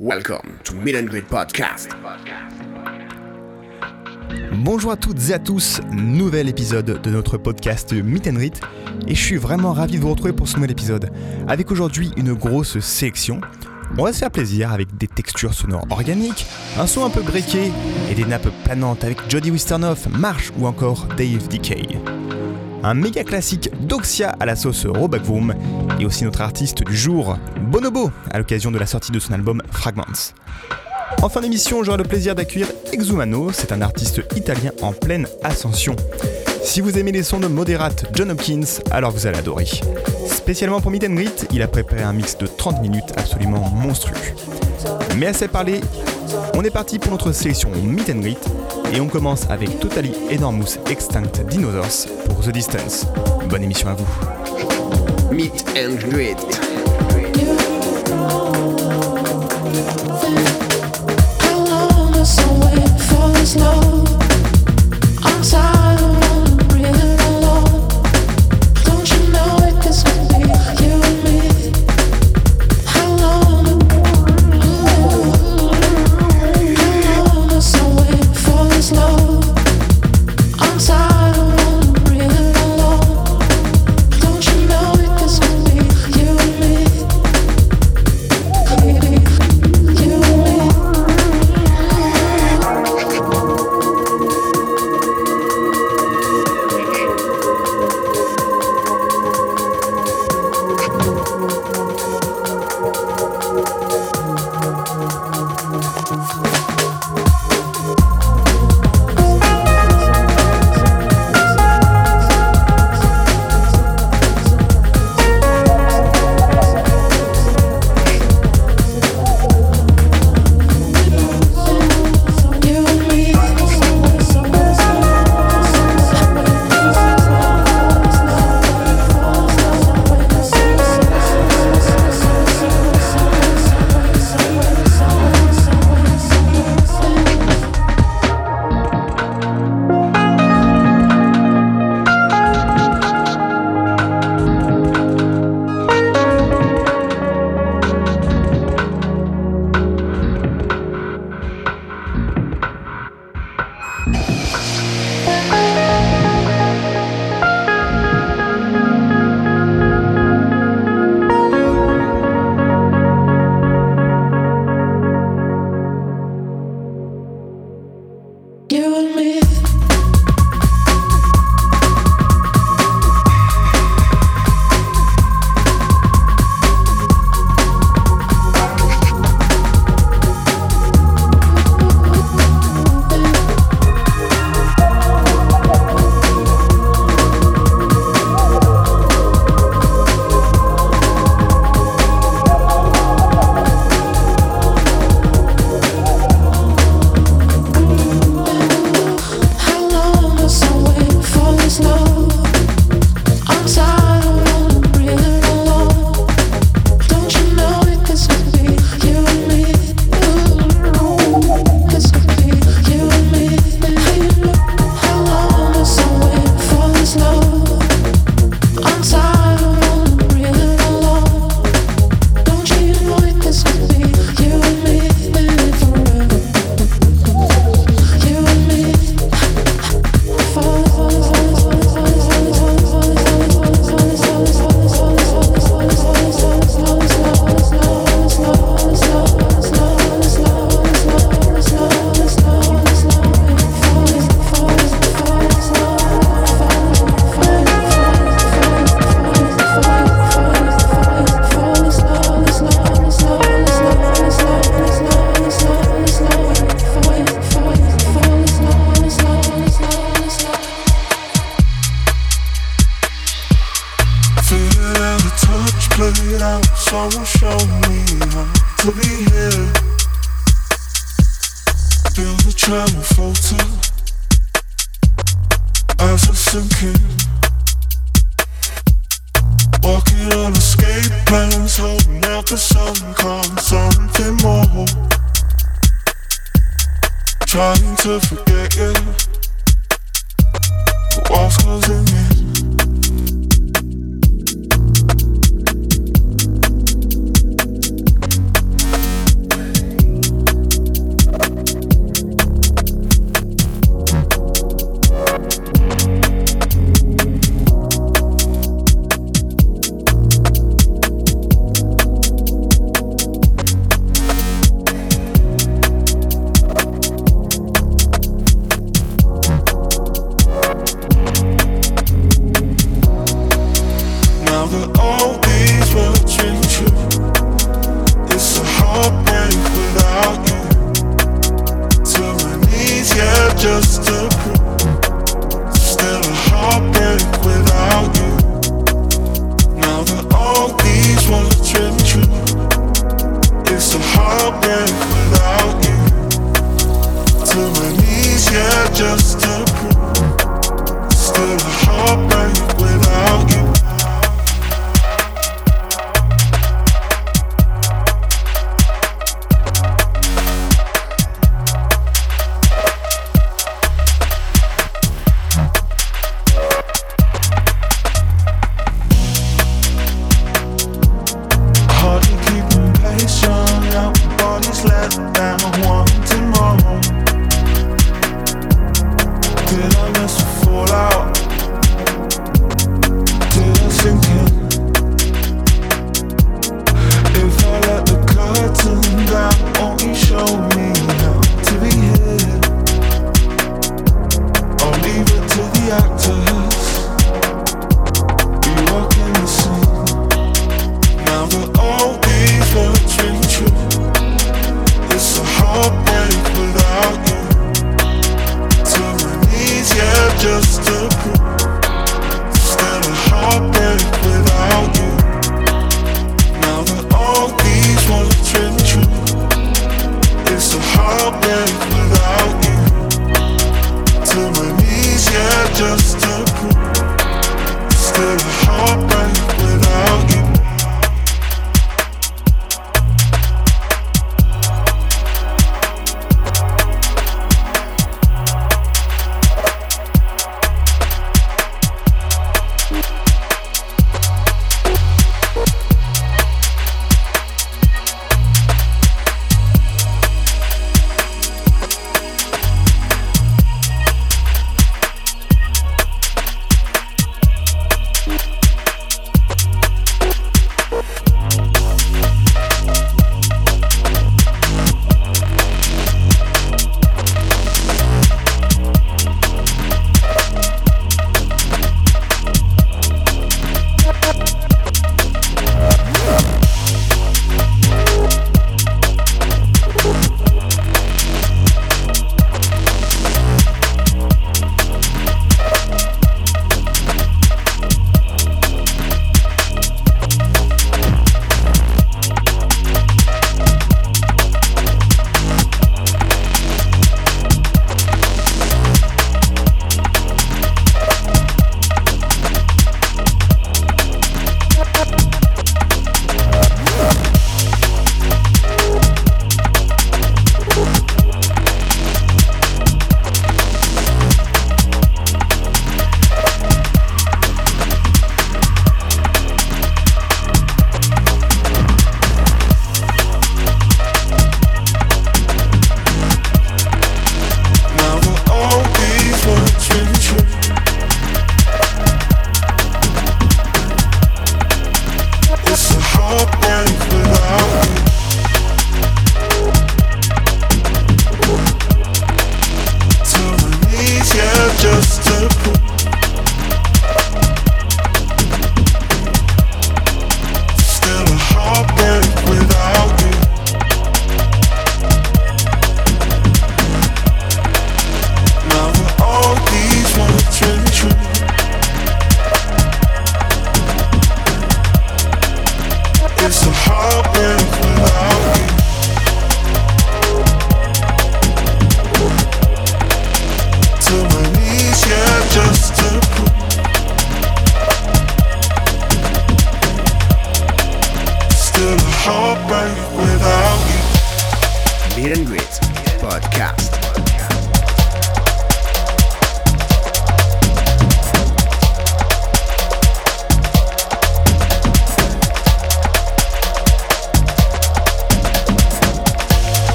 Welcome to Meet and Podcast. Bonjour à toutes et à tous, nouvel épisode de notre podcast Meet and Greet et je suis vraiment ravi de vous retrouver pour ce nouvel épisode avec aujourd'hui une grosse sélection. On va se faire plaisir avec des textures sonores organiques, un son un peu breaké et des nappes planantes avec Jody Wisternoff, Marsh ou encore Dave Decay. Un méga classique d'Oxia à la sauce Roback Vroom et aussi notre artiste du jour, Bonobo, à l'occasion de la sortie de son album Fragments. En fin d'émission, j'aurai le plaisir d'accueillir Exumano, c'est un artiste italien en pleine ascension. Si vous aimez les sons de Moderate John Hopkins, alors vous allez adorer. Spécialement pour Meet and Greet, il a préparé un mix de 30 minutes absolument monstrueux. Mais assez parlé, on est parti pour notre sélection Meet and Greet et on commence avec Totally Enormous Extinct Dinosaurs pour The Distance. Bonne émission à vous.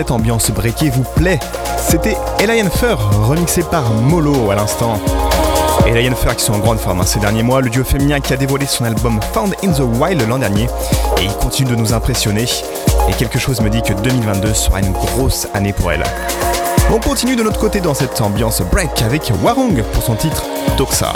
Cette ambiance breakée vous plaît. C'était Elian Fur, remixé par Molo à l'instant. Elian Fur qui sont en grande forme hein, ces derniers mois, le duo féminin qui a dévoilé son album Found in the Wild l'an dernier, et il continue de nous impressionner. Et quelque chose me dit que 2022 sera une grosse année pour elle. On continue de notre côté dans cette ambiance break avec Warung pour son titre Doxa.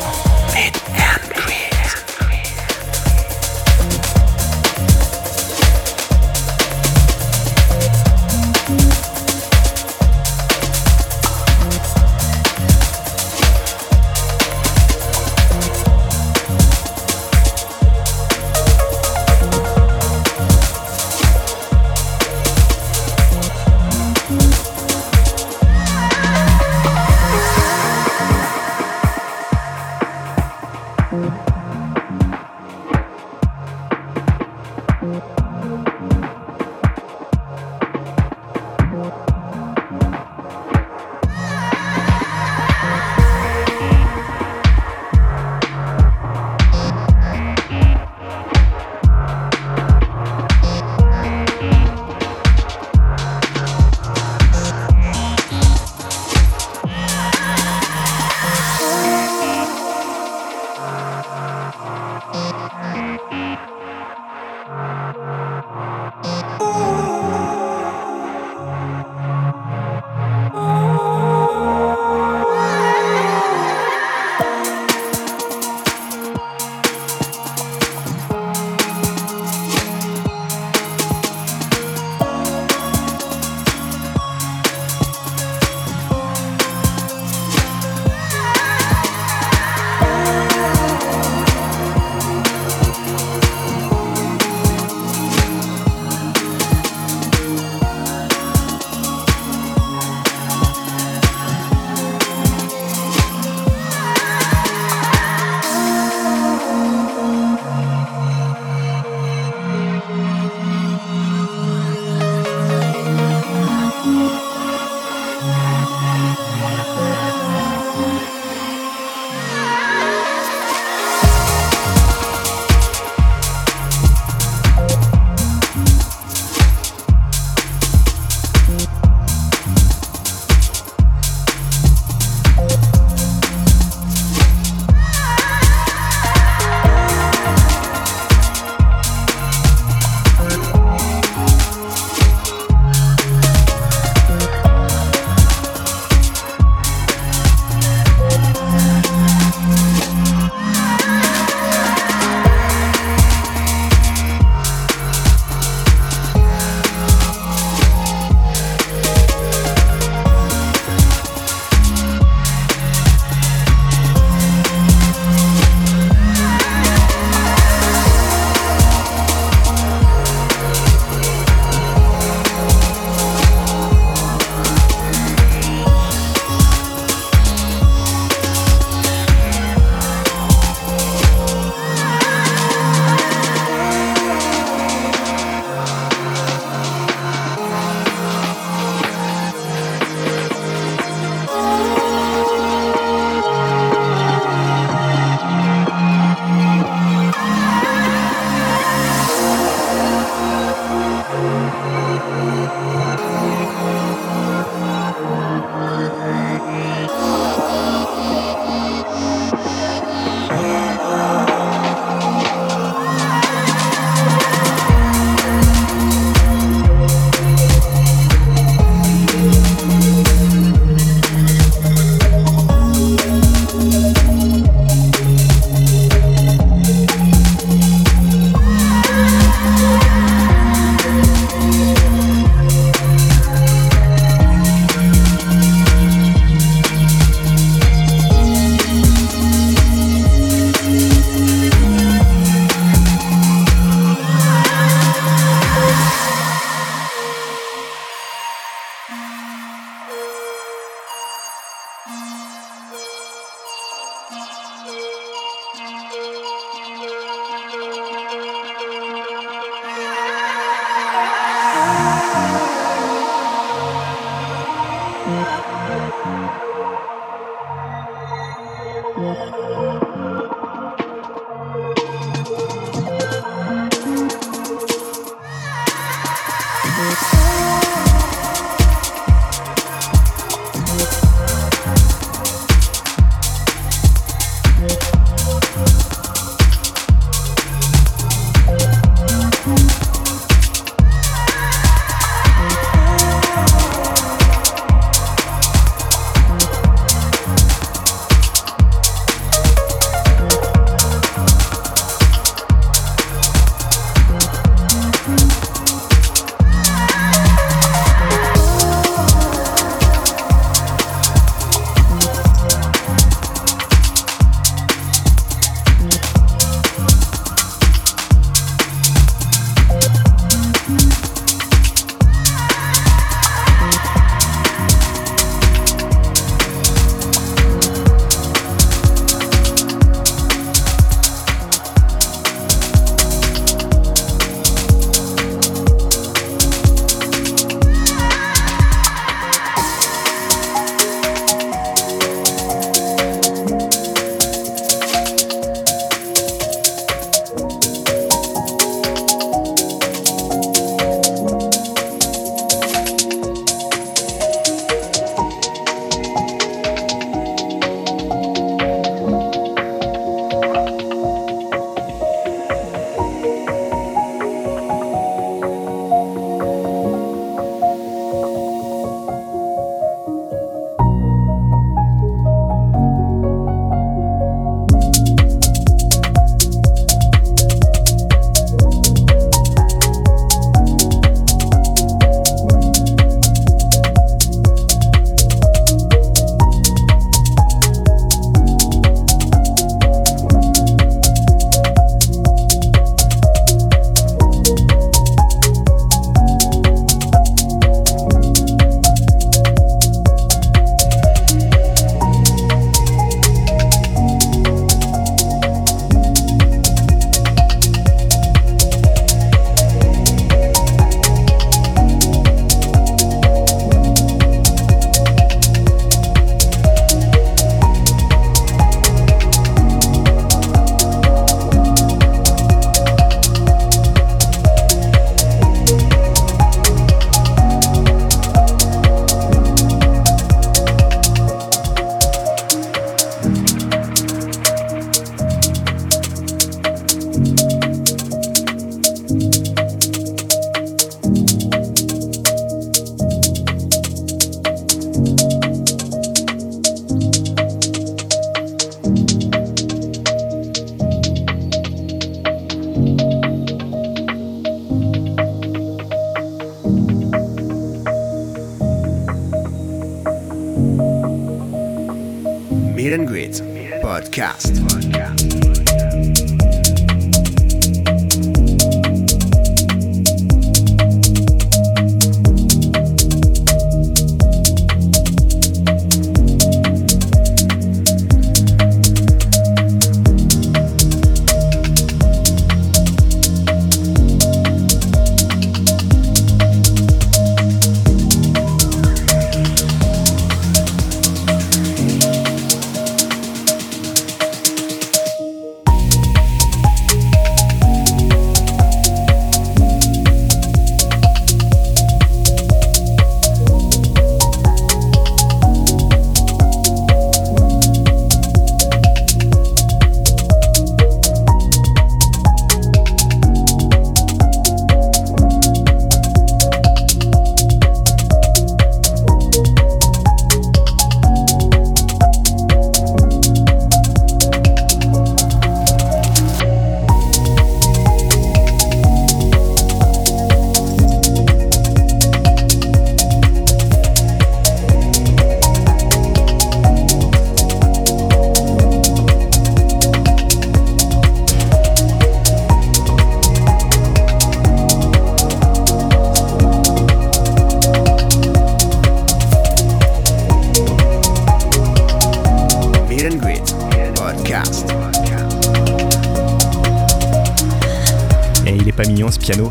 Ce piano.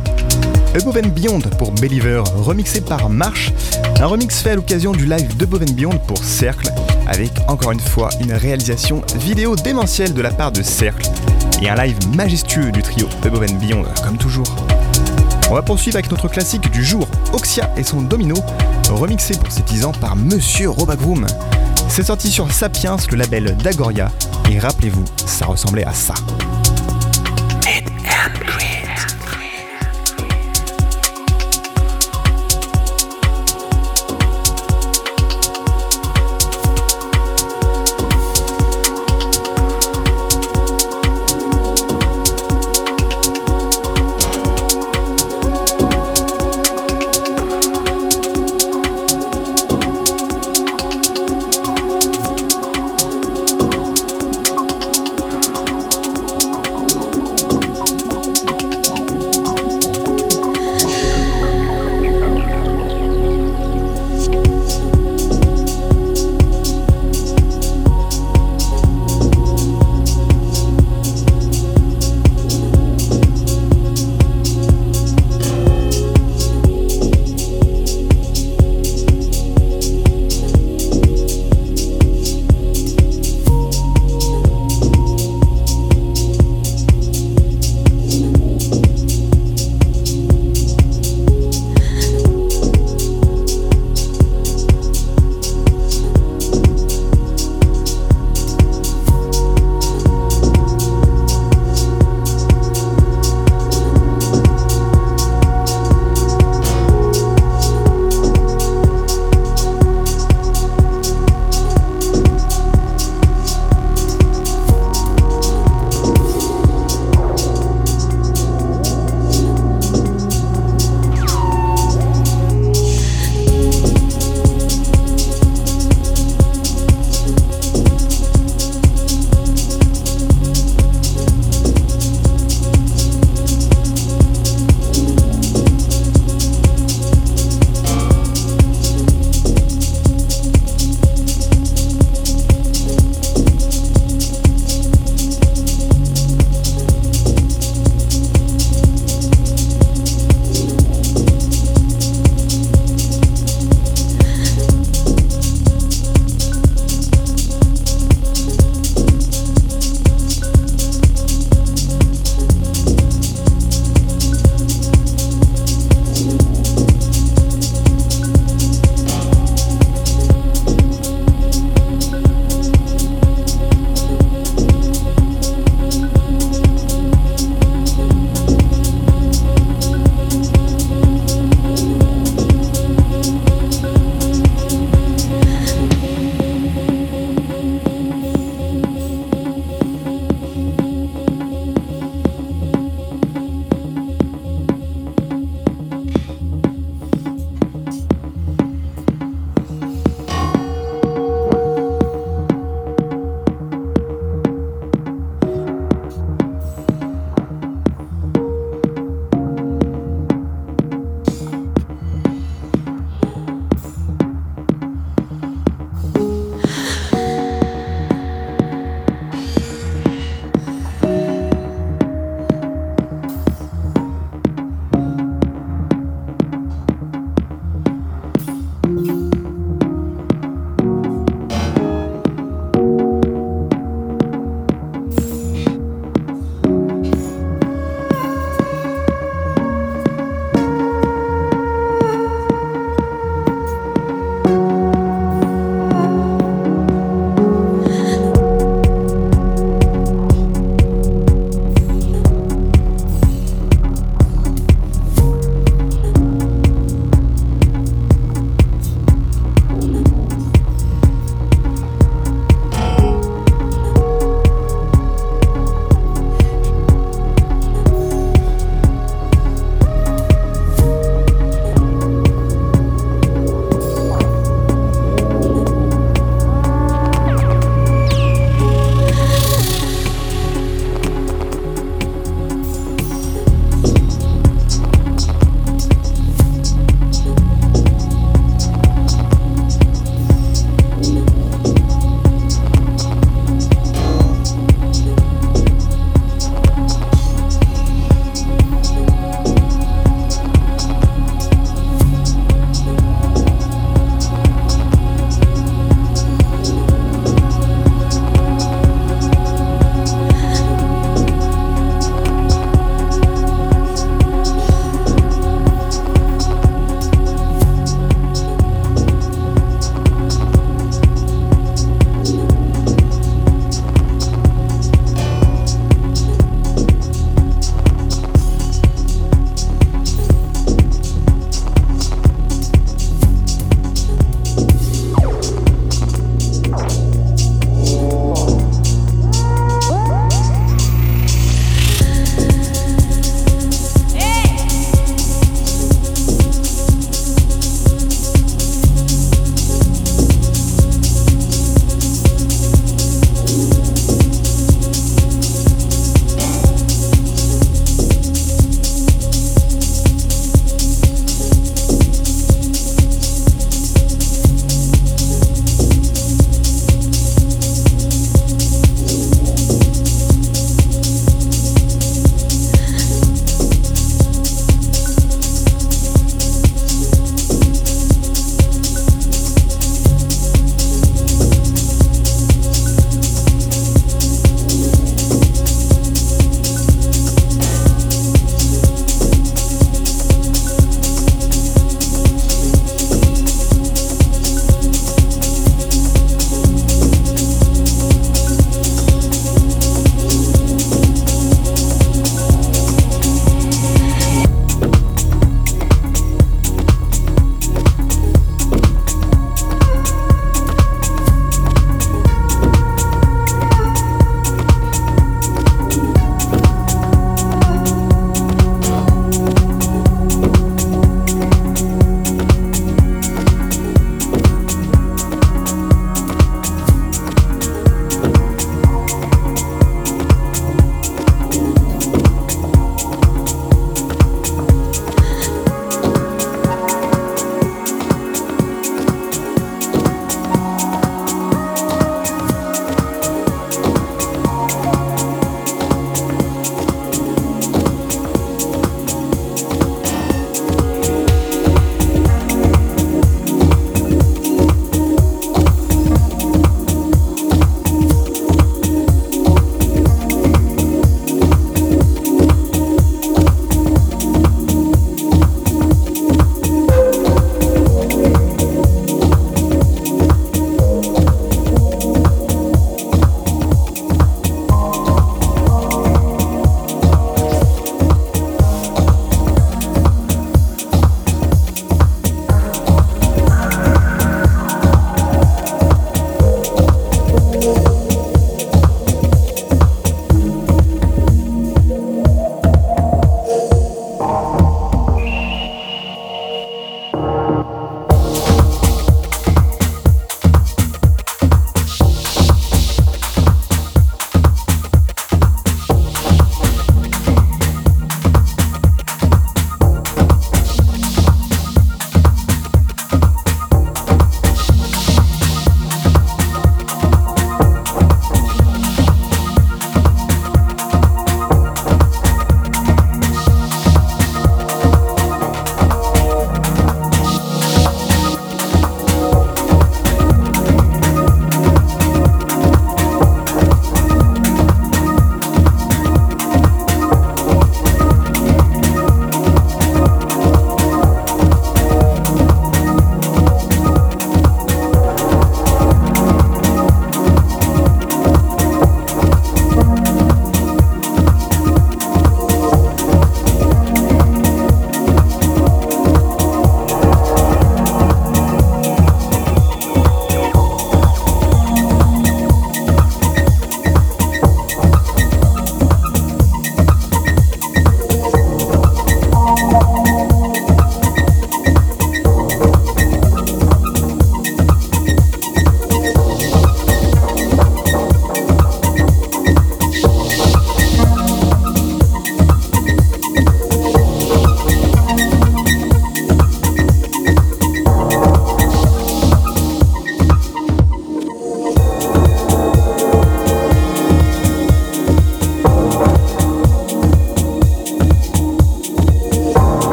Above and Beyond pour Believer, remixé par Marsh, un remix fait à l'occasion du live de Beyond pour Cercle, avec encore une fois une réalisation vidéo démentielle de la part de Cercle, et un live majestueux du trio Above and Beyond, comme toujours. On va poursuivre avec notre classique du jour, Oxia et son domino, remixé pour ces 10 ans par Monsieur Robagroom. C'est sorti sur Sapiens, le label d'Agoria, et rappelez-vous, ça ressemblait à ça.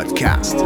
Podcast.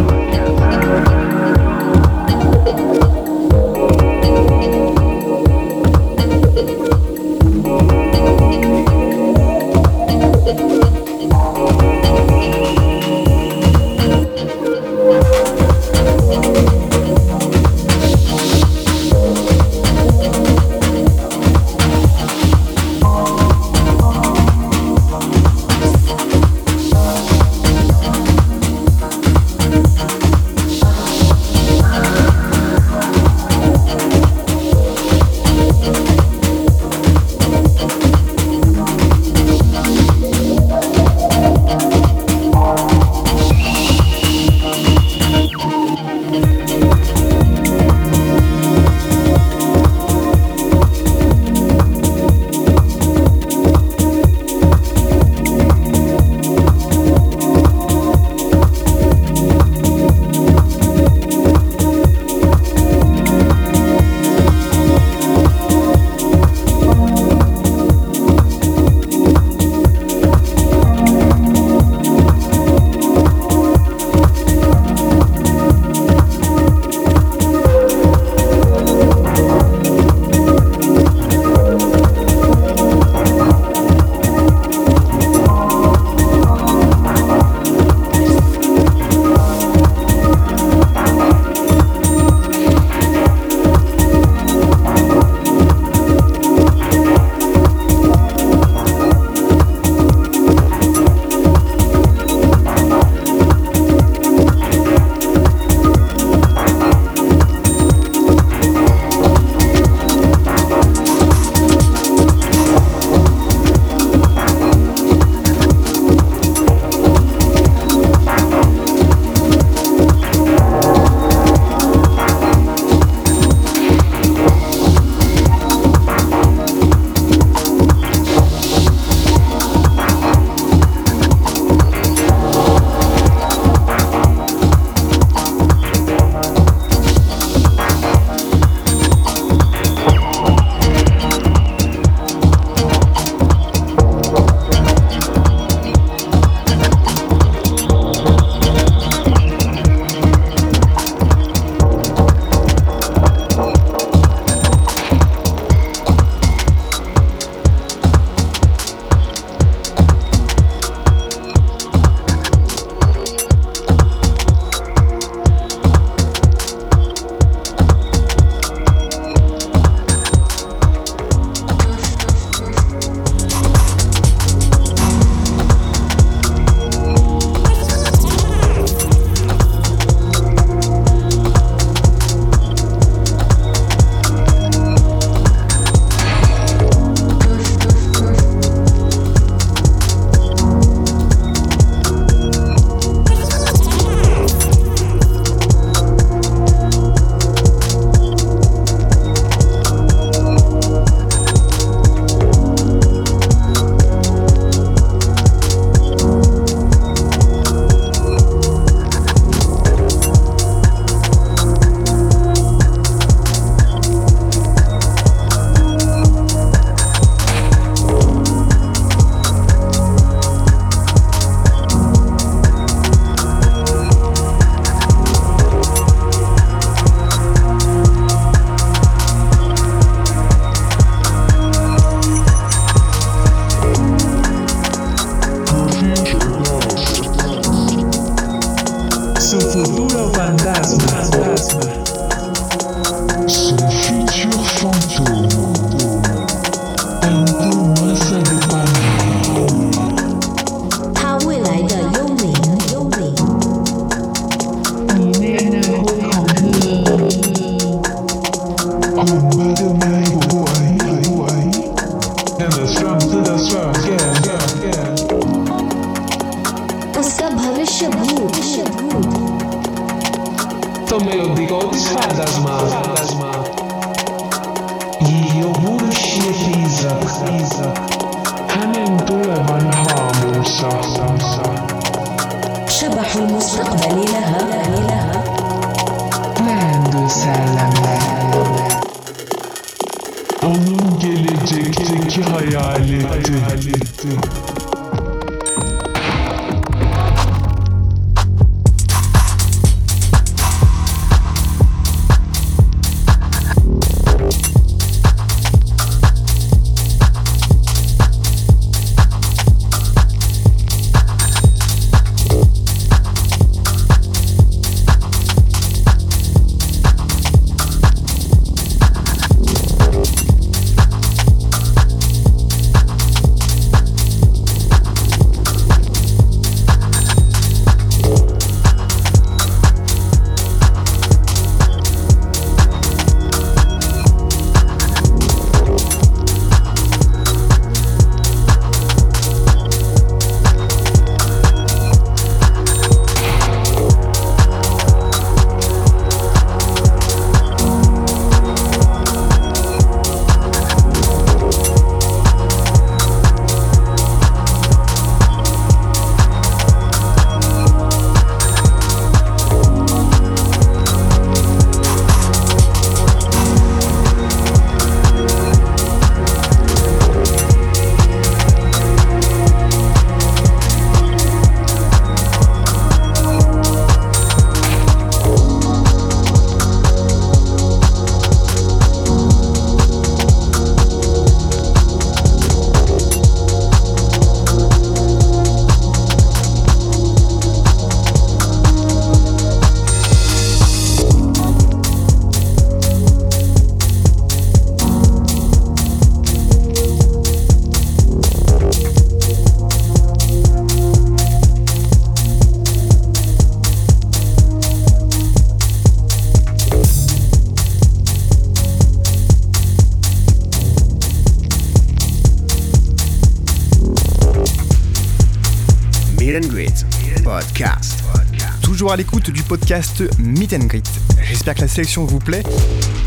Podcast Meet and Greet. J'espère que la sélection vous plaît.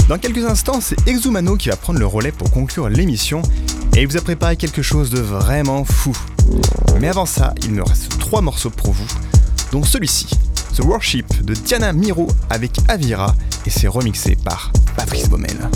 Dans quelques instants, c'est Exumano qui va prendre le relais pour conclure l'émission et il vous a préparé quelque chose de vraiment fou. Mais avant ça, il me reste trois morceaux pour vous, dont celui-ci, The Worship de Diana Miro avec Avira et c'est remixé par Patrice Baumel.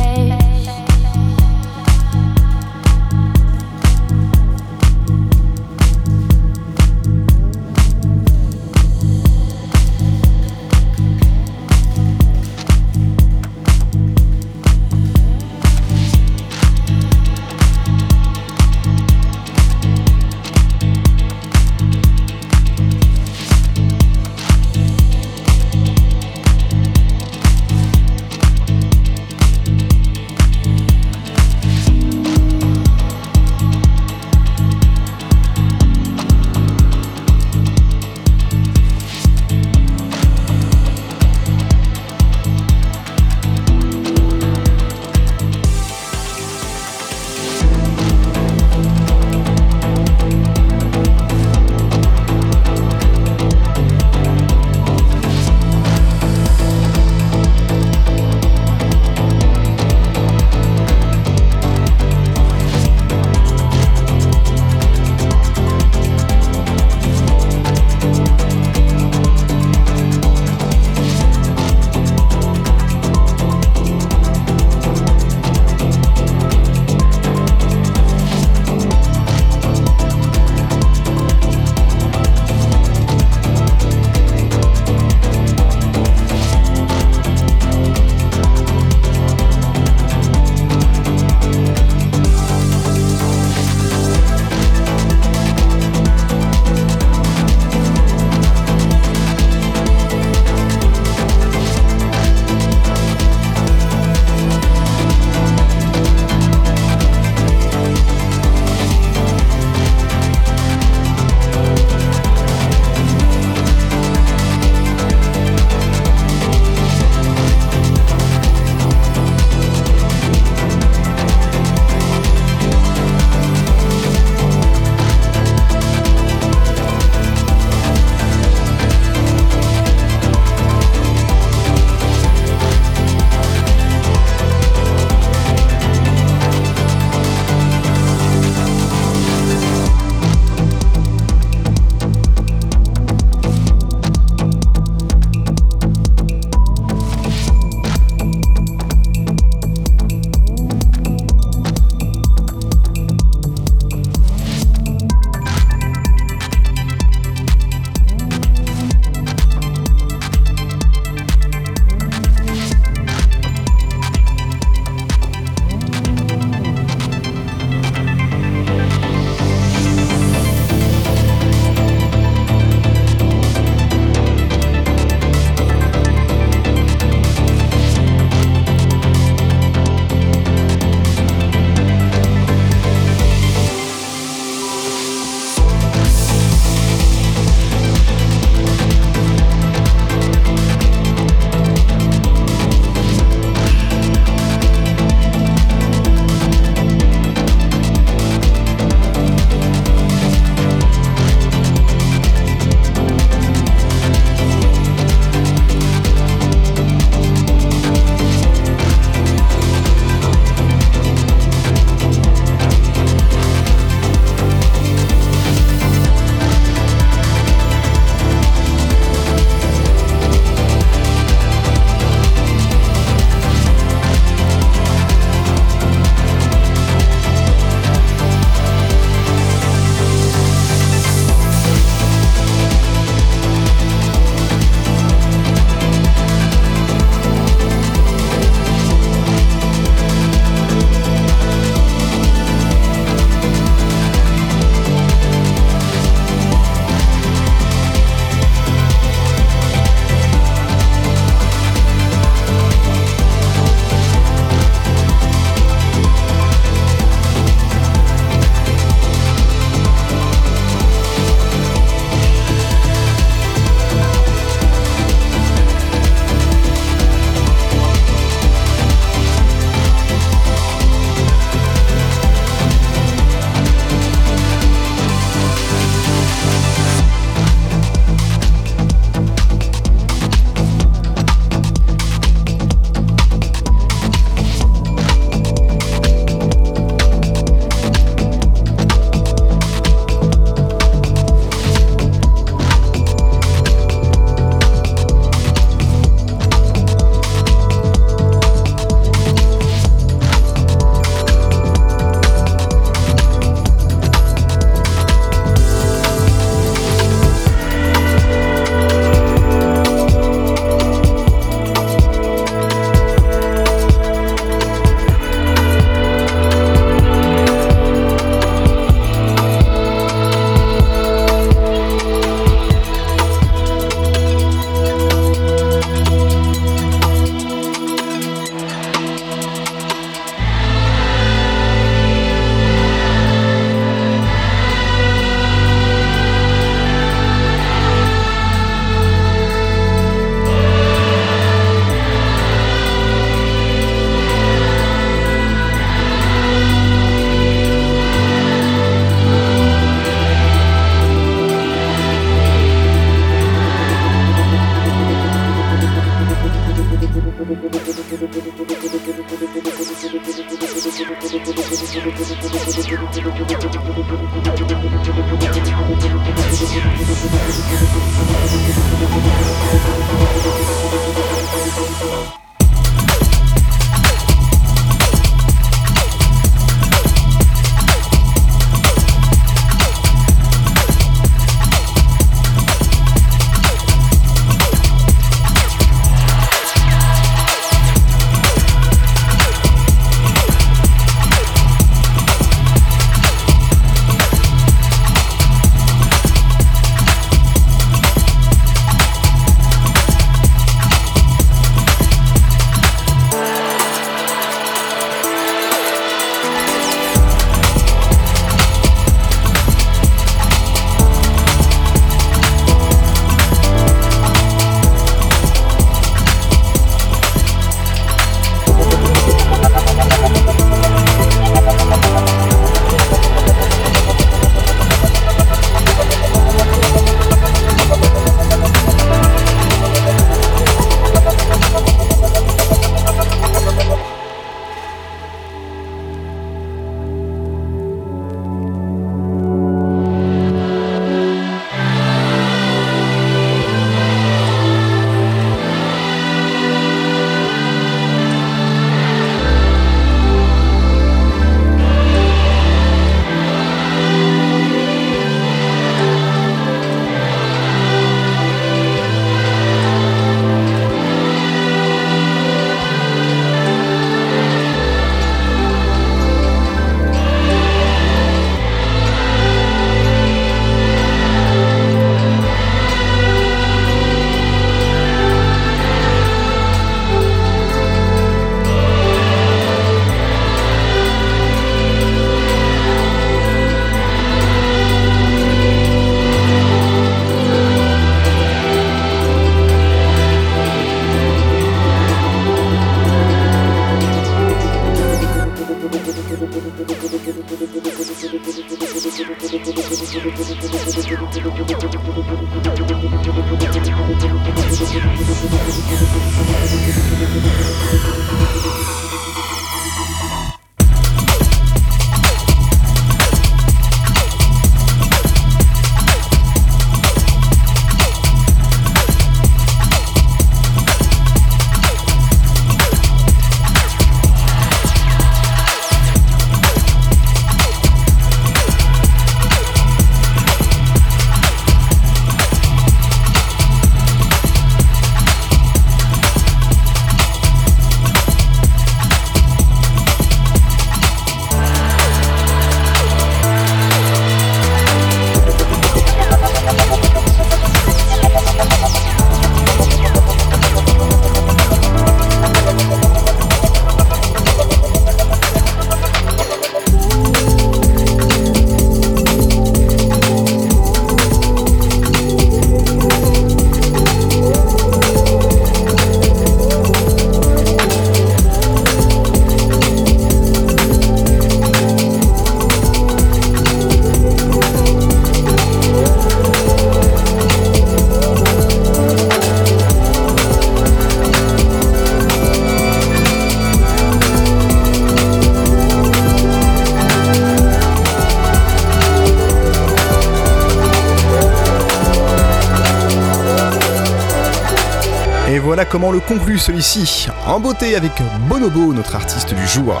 Comment le conclut celui-ci, en beauté avec Bonobo, notre artiste du jour.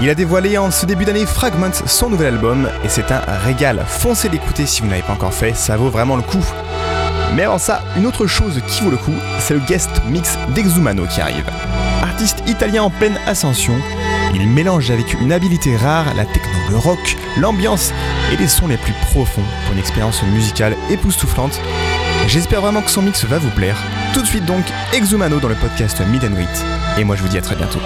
Il a dévoilé en ce début d'année Fragments, son nouvel album, et c'est un régal. Foncez l'écouter si vous n'avez pas encore fait, ça vaut vraiment le coup. Mais avant ça, une autre chose qui vaut le coup, c'est le guest mix d'Exumano qui arrive. Artiste italien en pleine ascension, il mélange avec une habileté rare la techno, le rock, l'ambiance et les sons les plus profonds pour une expérience musicale époustouflante. J'espère vraiment que son mix va vous plaire. Tout de suite donc, Exumano dans le podcast Mid and Wheat. Et moi je vous dis à très bientôt.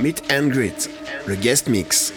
Meet and Greet, le guest mix.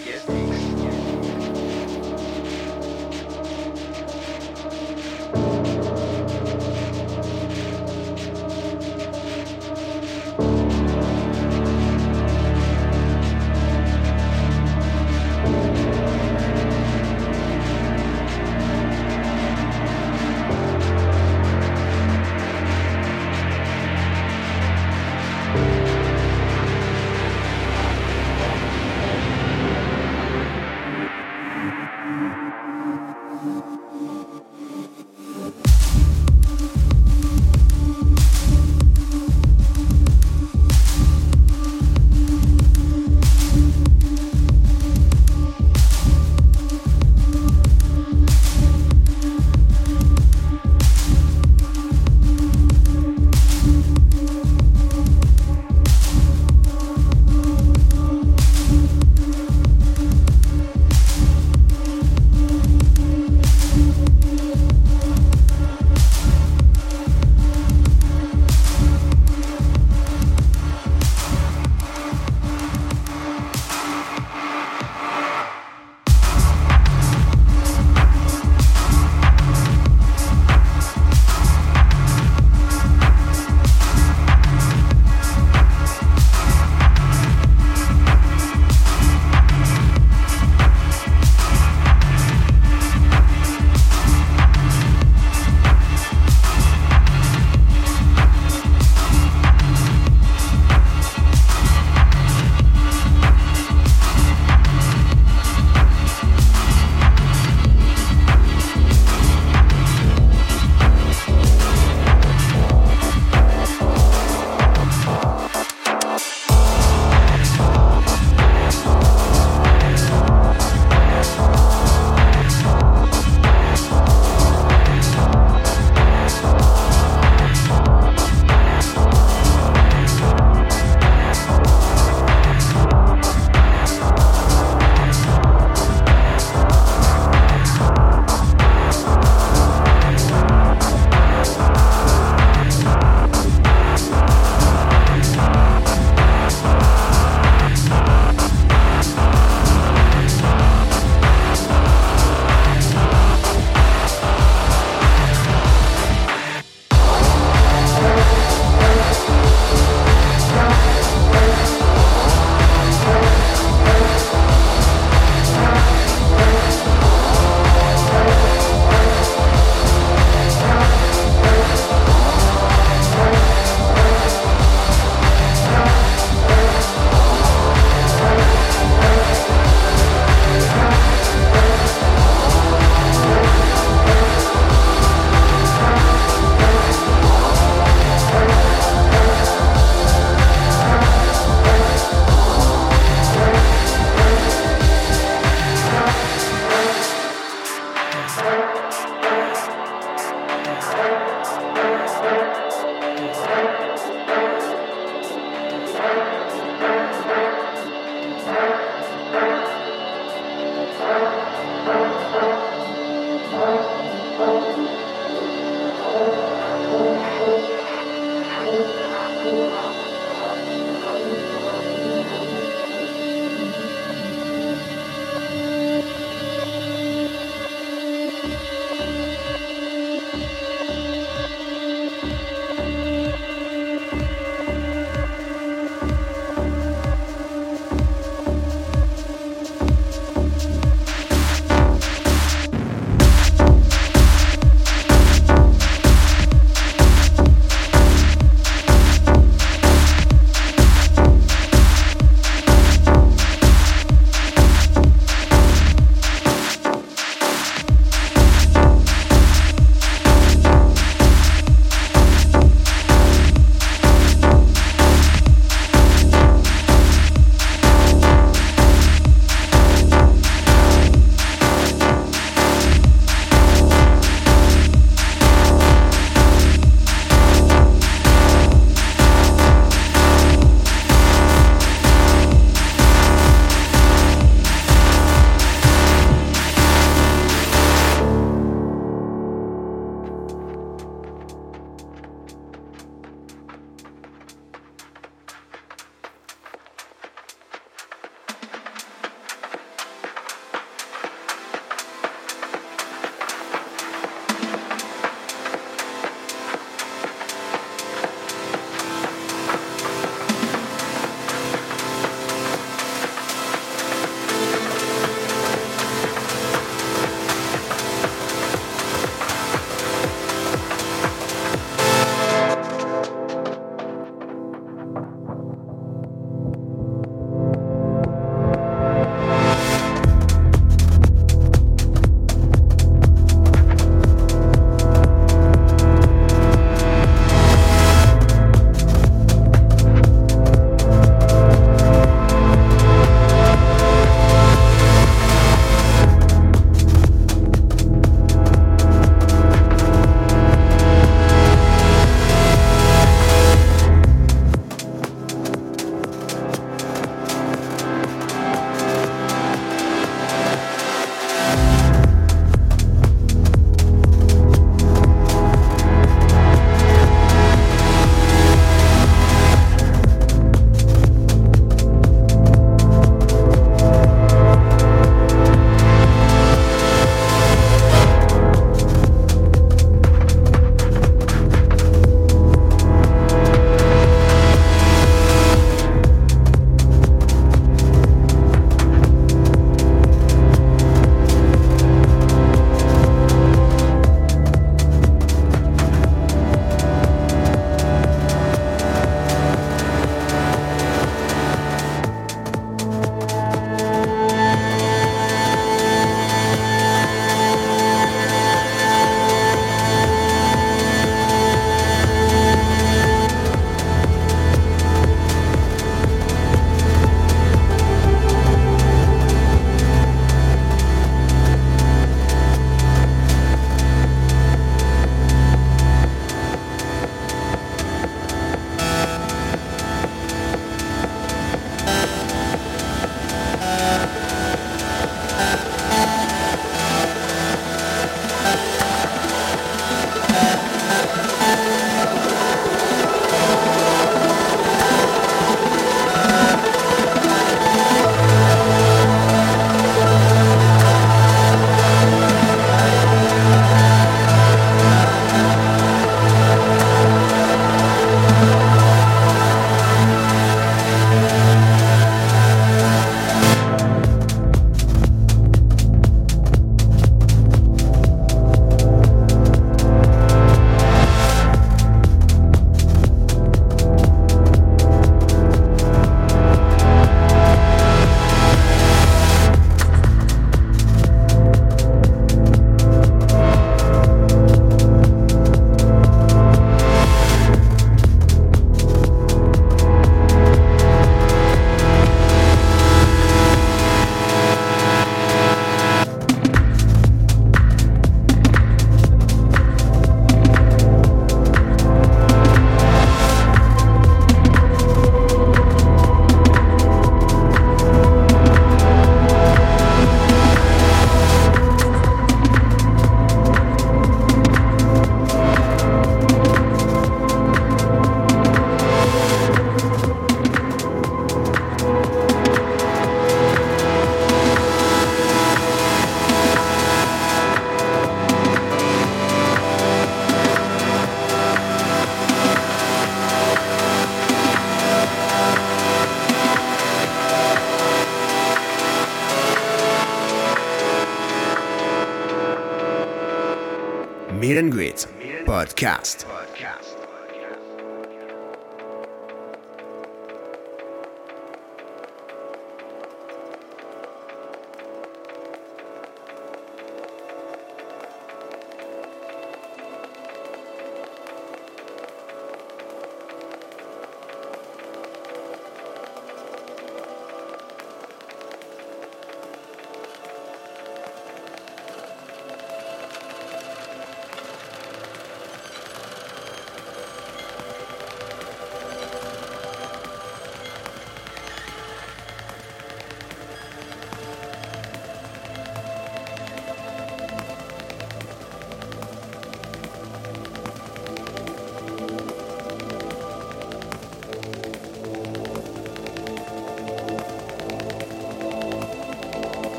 Podcast.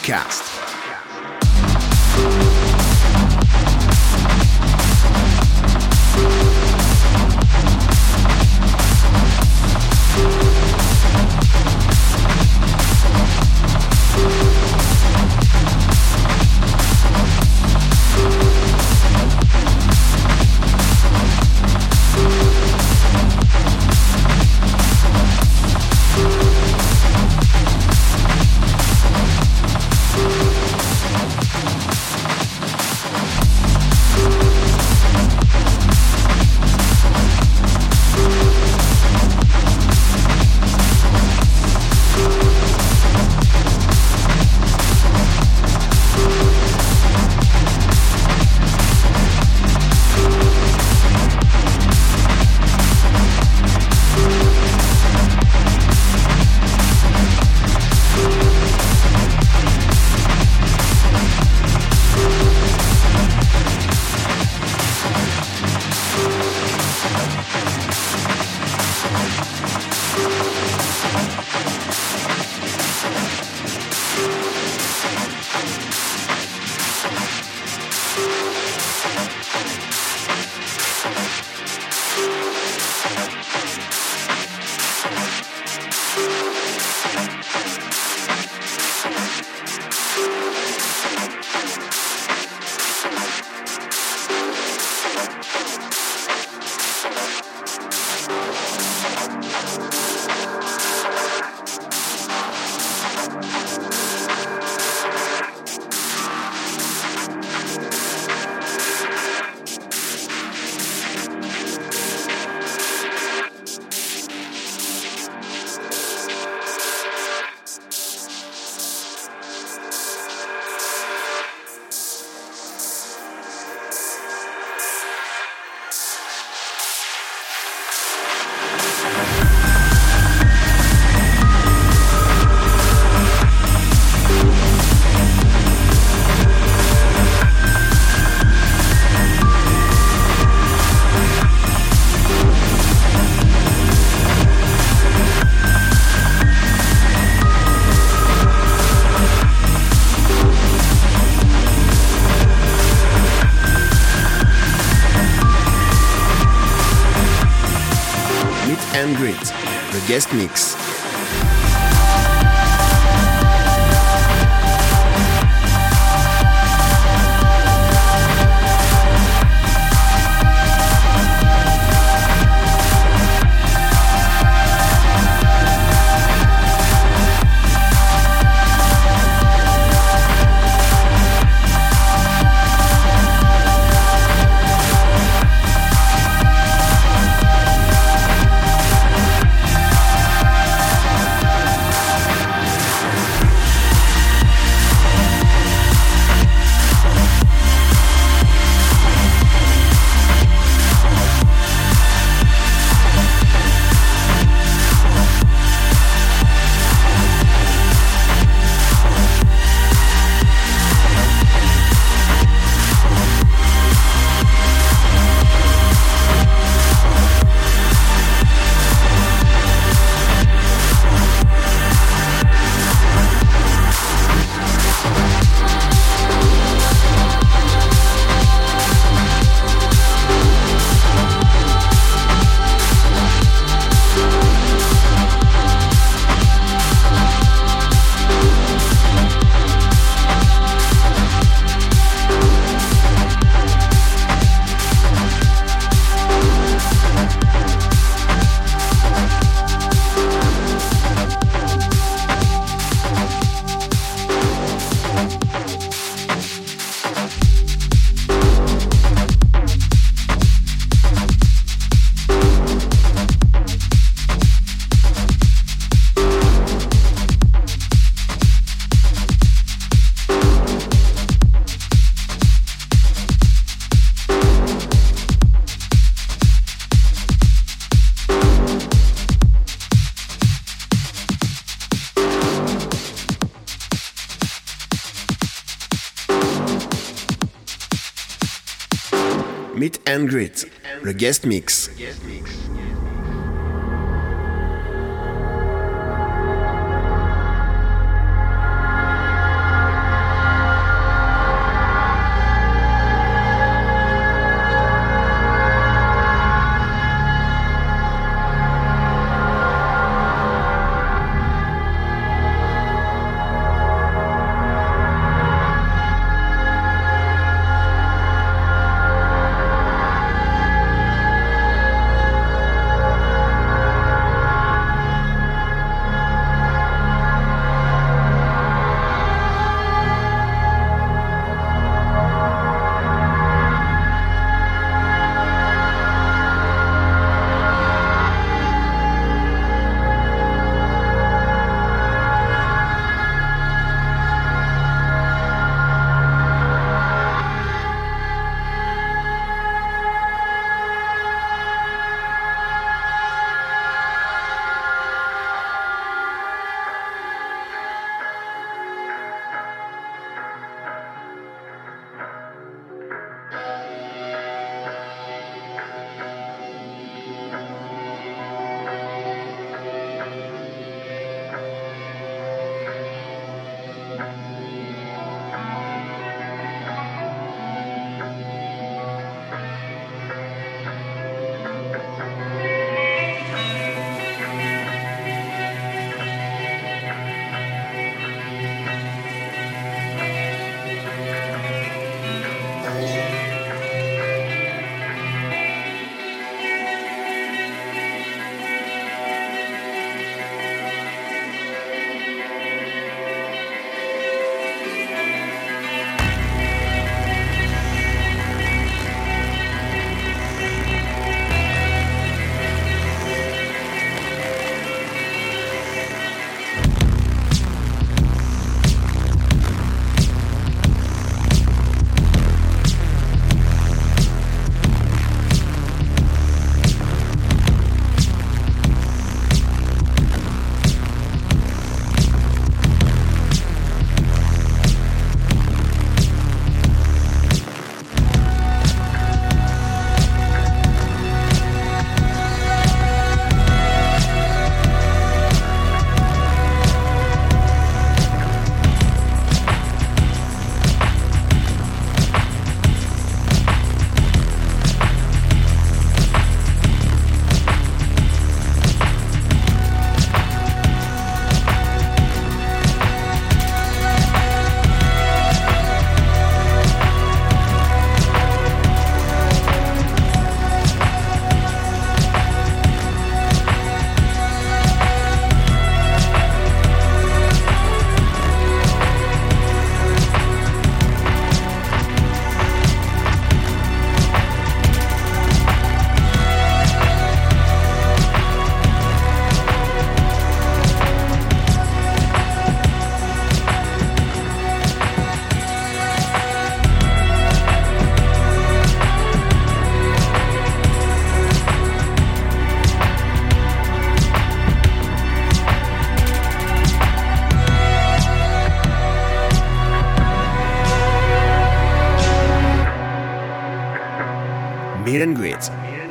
Podcast. Guest mix. Guest mix.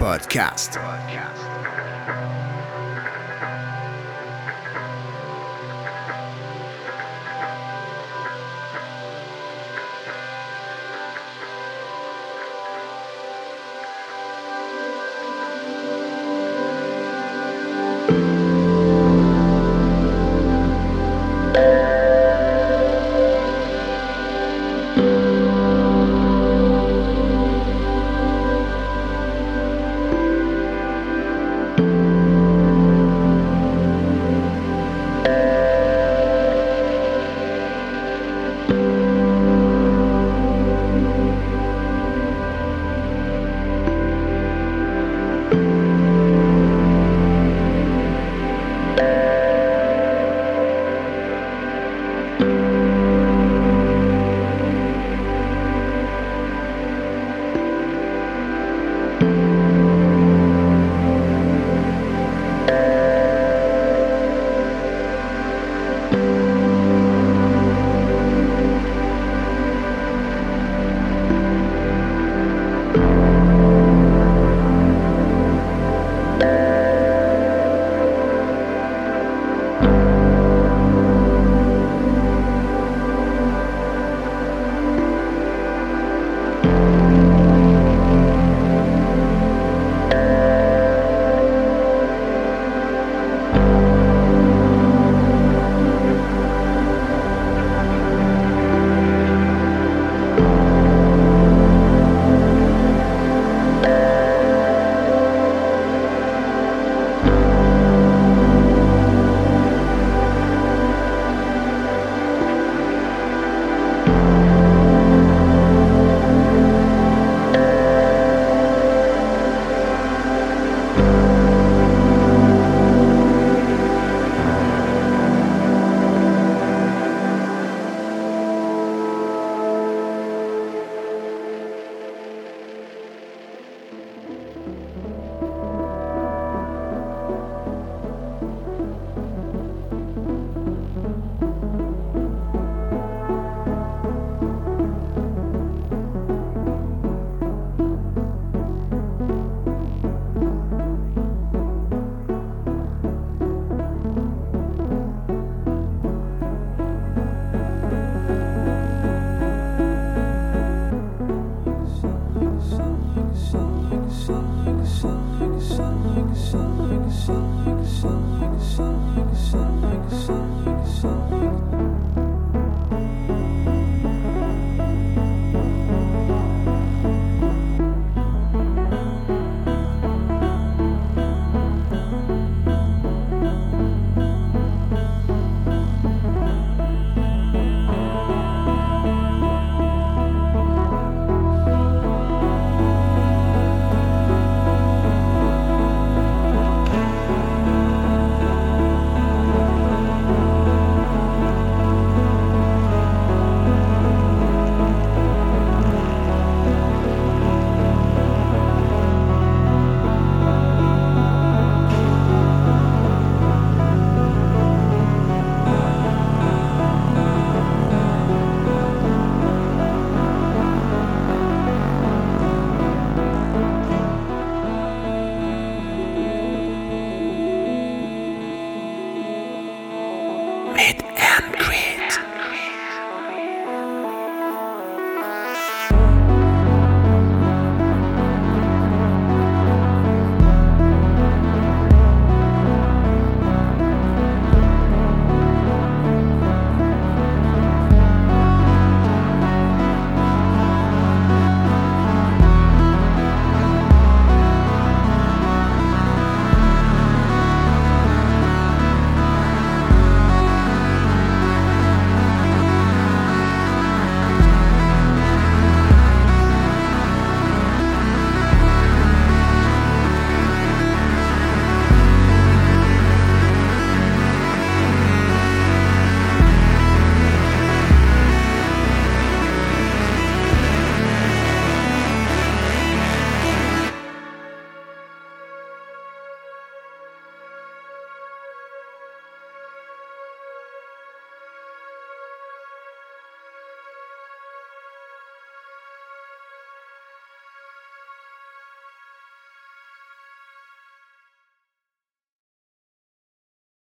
Podcast.